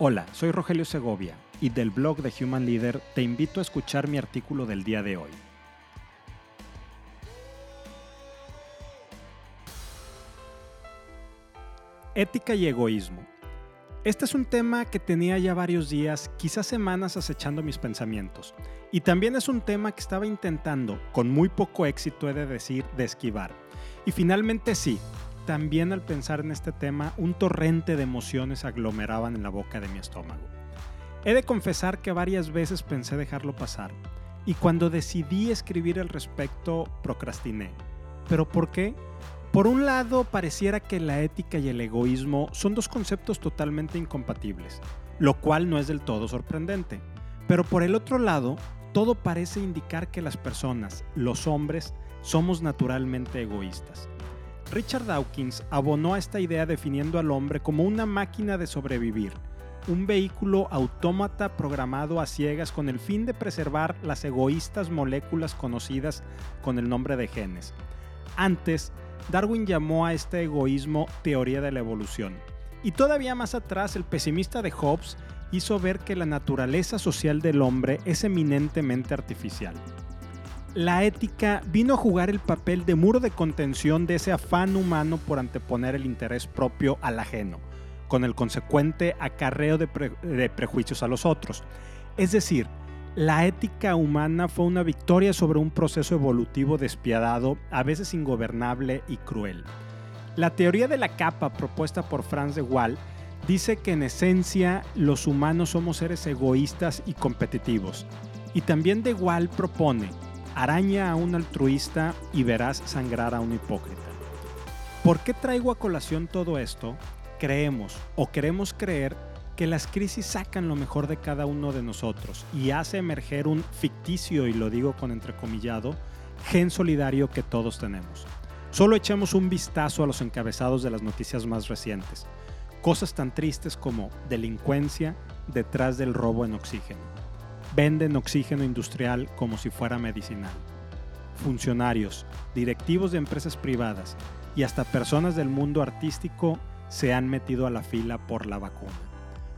Hola, soy Rogelio Segovia y del blog de Human Leader te invito a escuchar mi artículo del día de hoy. Ética y egoísmo. Este es un tema que tenía ya varios días, quizás semanas acechando mis pensamientos. Y también es un tema que estaba intentando, con muy poco éxito he de decir, de esquivar. Y finalmente sí, también al pensar en este tema, un torrente de emociones aglomeraban en la boca de mi estómago. He de confesar que varias veces pensé dejarlo pasar, y cuando decidí escribir al respecto, procrastiné. ¿Pero por qué? Por un lado, pareciera que la ética y el egoísmo son dos conceptos totalmente incompatibles, lo cual no es del todo sorprendente. Pero por el otro lado, todo parece indicar que las personas, los hombres, somos naturalmente egoístas. Richard Dawkins abonó a esta idea definiendo al hombre como una máquina de sobrevivir, un vehículo autómata programado a ciegas con el fin de preservar las egoístas moléculas conocidas con el nombre de genes. Antes, Darwin llamó a este egoísmo teoría de la evolución. Y todavía más atrás, el pesimista de Hobbes hizo ver que la naturaleza social del hombre es eminentemente artificial la ética vino a jugar el papel de muro de contención de ese afán humano por anteponer el interés propio al ajeno, con el consecuente acarreo de, prejuicios a los otros. Es decir, la ética humana fue una victoria sobre un proceso evolutivo despiadado, a veces ingobernable y cruel. La teoría de la capa propuesta por Franz de Waal dice que en esencia los humanos somos seres egoístas y competitivos. Y también de Waal propone araña a un altruista y verás sangrar a un hipócrita. ¿Por qué traigo a colación todo esto? Creemos o queremos creer que las crisis sacan lo mejor de cada uno de nosotros y hace emerger un ficticio, y lo digo con entrecomillado, gen solidario que todos tenemos. Solo echemos un vistazo a los encabezados de las noticias más recientes. Cosas tan tristes como delincuencia detrás del robo en oxígeno venden oxígeno industrial como si fuera medicinal. Funcionarios, directivos de empresas privadas y hasta personas del mundo artístico se han metido a la fila por la vacuna.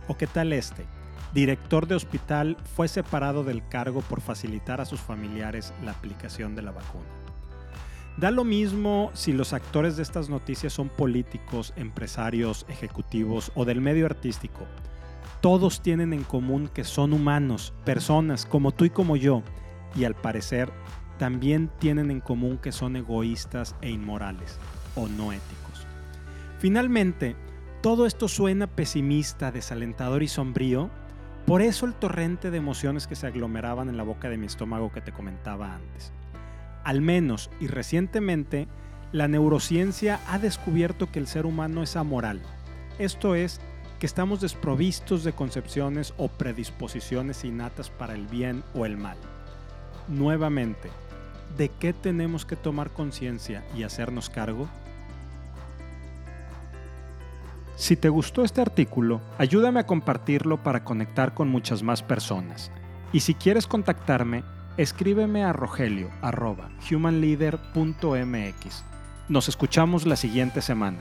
¿O qué tal este? Director de hospital fue separado del cargo por facilitar a sus familiares la aplicación de la vacuna. Da lo mismo si los actores de estas noticias son políticos, empresarios, ejecutivos o del medio artístico todos tienen en común que son humanos, personas como tú y como yo, y al parecer también tienen en común que son egoístas e inmorales, o no éticos. Finalmente, todo esto suena pesimista, desalentador y sombrío, por eso el torrente de emociones que se aglomeraban en la boca de mi estómago que te comentaba antes. Al menos y recientemente, la neurociencia ha descubierto que el ser humano es amoral, esto es, que estamos desprovistos de concepciones o predisposiciones innatas para el bien o el mal. Nuevamente, ¿de qué tenemos que tomar conciencia y hacernos cargo? Si te gustó este artículo, ayúdame a compartirlo para conectar con muchas más personas. Y si quieres contactarme, escríbeme a rogelio.humanleader.mx. Nos escuchamos la siguiente semana.